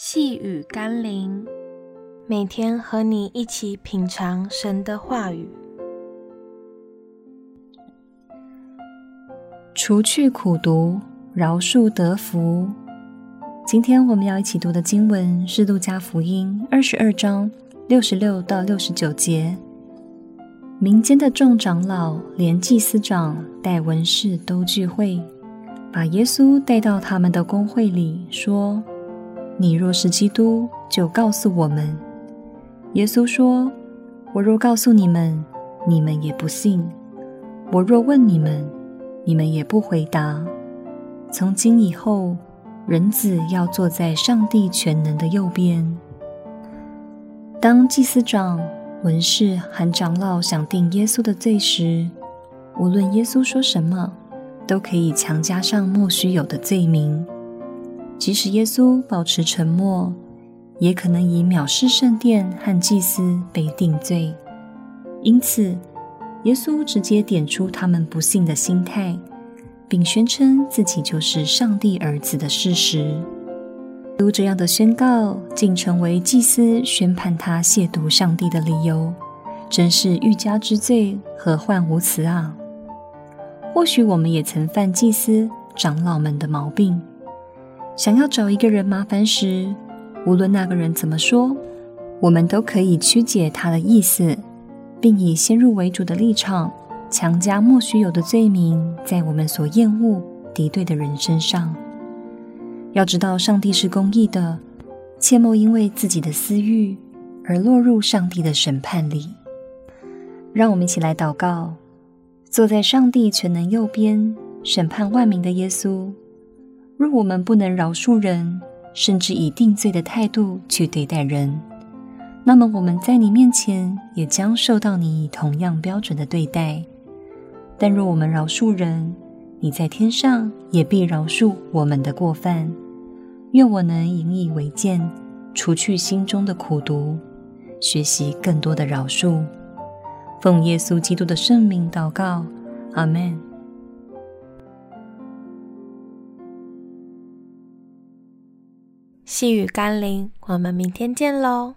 细雨甘霖，每天和你一起品尝神的话语，除去苦毒，饶恕得福。今天我们要一起读的经文是《路加福音》二十二章六十六到六十九节。民间的众长老连祭司长带文士都聚会，把耶稣带到他们的公会里，说。你若是基督，就告诉我们。耶稣说：“我若告诉你们，你们也不信；我若问你们，你们也不回答。从今以后，人子要坐在上帝全能的右边。”当祭司长、文士和长老想定耶稣的罪时，无论耶稣说什么，都可以强加上莫须有的罪名。即使耶稣保持沉默，也可能以藐视圣殿和祭司被定罪。因此，耶稣直接点出他们不信的心态，并宣称自己就是上帝儿子的事实。如这样的宣告，竟成为祭司宣判他亵渎上帝的理由，真是欲加之罪，何患无辞啊！或许我们也曾犯祭司长老们的毛病。想要找一个人麻烦时，无论那个人怎么说，我们都可以曲解他的意思，并以先入为主的立场，强加莫须有的罪名在我们所厌恶、敌对的人身上。要知道，上帝是公义的，切莫因为自己的私欲而落入上帝的审判里。让我们一起来祷告：坐在上帝全能右边，审判万民的耶稣。若我们不能饶恕人，甚至以定罪的态度去对待人，那么我们在你面前也将受到你以同样标准的对待。但若我们饶恕人，你在天上也必饶恕我们的过犯。愿我能引以为鉴，除去心中的苦毒，学习更多的饶恕。奉耶稣基督的圣名祷告，阿门。细雨甘霖，我们明天见喽。